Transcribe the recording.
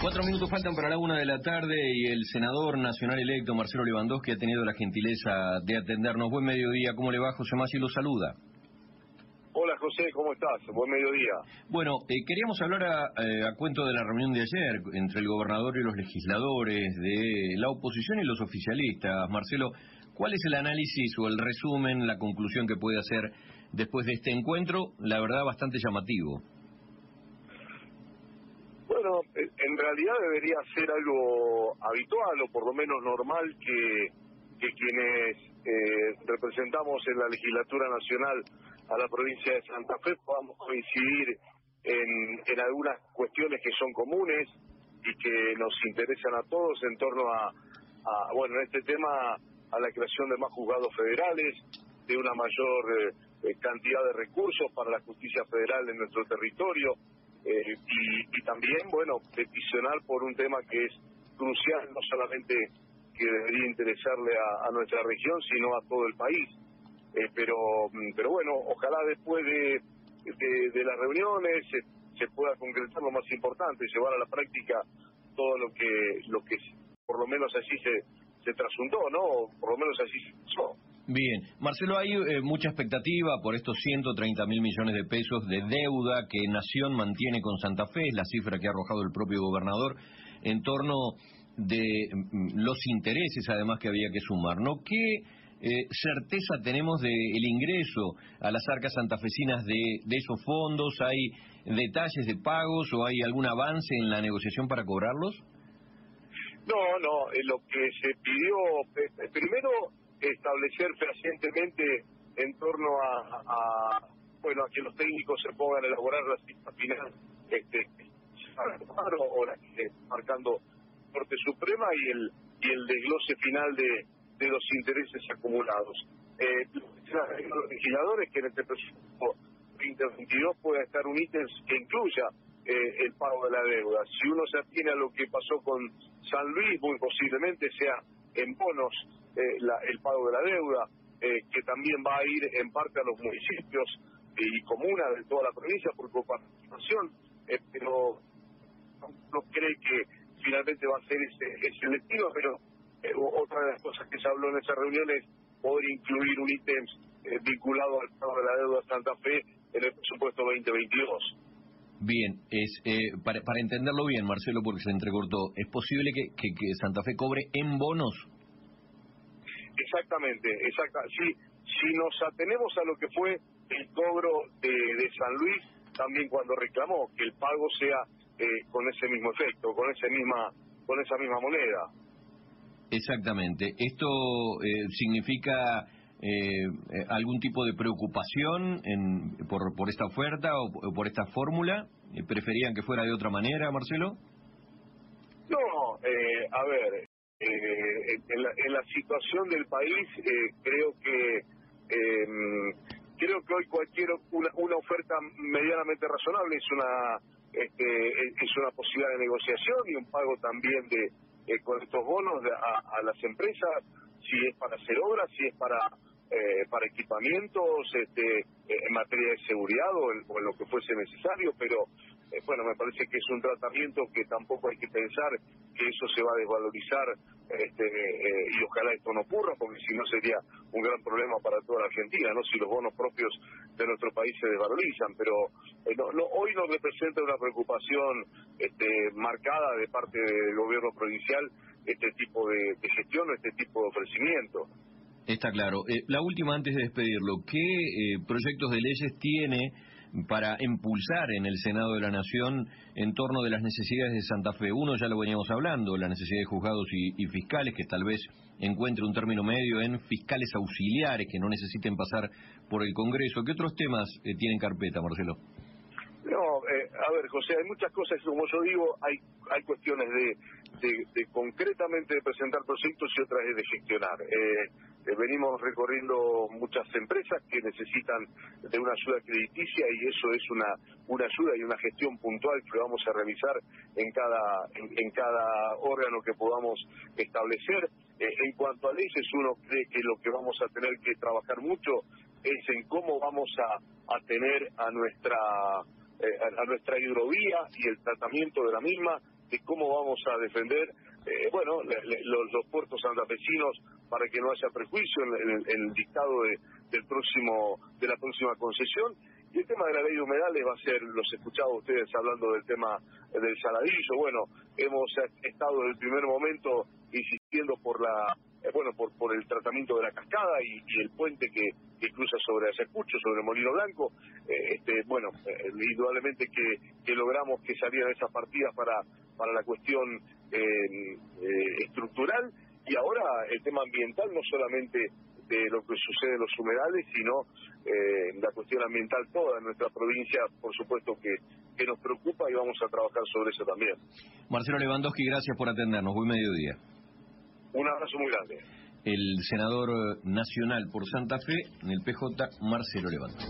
Cuatro minutos faltan para la una de la tarde y el senador nacional electo Marcelo Lewandowski ha tenido la gentileza de atendernos. Buen mediodía, ¿cómo le va José Masi? Lo saluda. Hola José, ¿cómo estás? Buen mediodía. Bueno, eh, queríamos hablar a, a, cuento de la reunión de ayer entre el gobernador y los legisladores, de la oposición y los oficialistas. Marcelo, ¿cuál es el análisis o el resumen, la conclusión que puede hacer después de este encuentro? La verdad, bastante llamativo. Bueno, en realidad debería ser algo habitual o por lo menos normal que, que quienes eh, representamos en la legislatura nacional a la provincia de Santa Fe podamos coincidir en, en algunas cuestiones que son comunes y que nos interesan a todos en torno a, bueno, en este tema a la creación de más juzgados federales, de una mayor eh, cantidad de recursos para la justicia federal en nuestro territorio, eh, y, también, bueno, peticionar por un tema que es crucial, no solamente que debería interesarle a, nuestra región, sino a todo el país. Eh, pero, mm, pero bueno, ojalá después de, de, las reuniones se, se, pueda concretar lo más importante, llevar a la práctica todo lo que, lo que por lo menos así se, se trasuntó, ¿no? Por lo menos así se hizo. Bien, Marcelo, hay eh, mucha expectativa por estos 130 mil millones de pesos de deuda que Nación mantiene con Santa Fe, es la cifra que ha arrojado el propio gobernador, en torno de mm, los intereses además que había que sumar, ¿no? ¿Qué eh, certeza tenemos del el ingreso a las arcas santafesinas de, de esos fondos? ¿Hay detalles de pagos o hay algún avance en la negociación para cobrarlos? No, no, eh, lo que se pidió, primero establecer fehacientemente en torno a, bueno a que los técnicos se pongan a elaborar la cita final este o la que marcando Corte Suprema y el y el desglose final de, de los intereses acumulados. Eh, los legisladores que en este presupuesto 2022 pueda estar un ítem que incluya eh, el pago de la deuda. Si uno se atiene a lo que pasó con San Luis, muy posiblemente sea en bonos eh, el pago de la deuda, eh, que también va a ir en parte a los municipios y comunas de toda la provincia por participación, eh, pero no cree que finalmente va a ser ese, selectivo, pero otra de las cosas que se habló en esa reunión es poder incluir un ítem vinculado al pago de la deuda de Santa Fe en el presupuesto 2022. Bien, es para, para entenderlo bien, Marcelo, porque se entrecortó, ¿es posible que Santa Fe cobre en bonos Exactamente, exacta. Si, si nos atenemos a lo que fue el cobro de, San Luis, también cuando reclamó que el pago sea eh, con ese mismo efecto, con ese misma, con esa misma moneda. Exactamente. ¿Esto eh, significa eh, algún tipo de preocupación en, por, por esta oferta o por esta fórmula? ¿Preferían que fuera de otra manera, Marcelo? No, a ver, eh, en, la, en, la, situación del país eh, creo que eh, creo que hoy cualquier una, una, oferta medianamente razonable es una este, es una posibilidad de negociación y un pago también de eh, con estos bonos a, a, las empresas si es para hacer obras si es para eh, para equipamientos este en materia de seguridad o en, o en lo que fuese necesario pero eh, bueno, me parece que es un tratamiento que tampoco hay que pensar que eso se va a desvalorizar este, eh, y ojalá esto no ocurra porque si no sería un gran problema para toda la Argentina, ¿no? Si los bonos propios de nuestro país se desvalorizan, pero eh, no, no, hoy representa una preocupación este, marcada de parte del gobierno provincial este tipo de, gestión o este tipo de ofrecimiento. Está claro. la última antes de despedirlo, ¿qué proyectos de leyes tiene para impulsar en el Senado de la Nación en torno de las necesidades de Santa Fe. Uno ya lo veníamos hablando, la necesidad de juzgados y, fiscales, que tal vez encuentre un término medio en fiscales auxiliares que no necesiten pasar por el Congreso. ¿Qué otros temas eh, tienen carpeta, Marcelo? No, eh, a ver, José, hay muchas cosas, como yo digo, hay hay cuestiones de, de, concretamente de presentar proyectos y otras de gestionar. Eh, eh, venimos recorriendo muchas empresas que necesitan de una ayuda crediticia y eso es una una ayuda y una gestión puntual que vamos a realizar en cada en, cada órgano que podamos establecer. en cuanto a leyes, uno cree que lo que vamos a tener que trabajar mucho es en cómo vamos a, a tener a nuestra eh, a, nuestra hidrovía y el tratamiento de la misma de cómo vamos a defender, eh, bueno, los, puertos santafesinos para que no haya prejuicio en, el dictado de, del próximo de la próxima concesión. Y el tema de la ley de humedales va a ser, los he escuchado ustedes hablando del tema del saladillo, bueno, hemos estado desde el primer momento insistiendo por la bueno, por, por el tratamiento de la cascada y, el puente que, cruza sobre Ayacucho, sobre Molino Blanco, eh, este, bueno, eh, indudablemente que, logramos que salieran esas partidas para, la cuestión estructural y ahora el tema ambiental, no solamente de lo que sucede en los humedales, sino la cuestión ambiental toda en nuestra provincia, por supuesto que, que nos preocupa y vamos a trabajar sobre eso también. Marcelo Lewandowski, gracias por atendernos. Buen mediodía. Un abrazo muy grande. El senador nacional por Santa Fe, en el PJ, Marcelo Levante.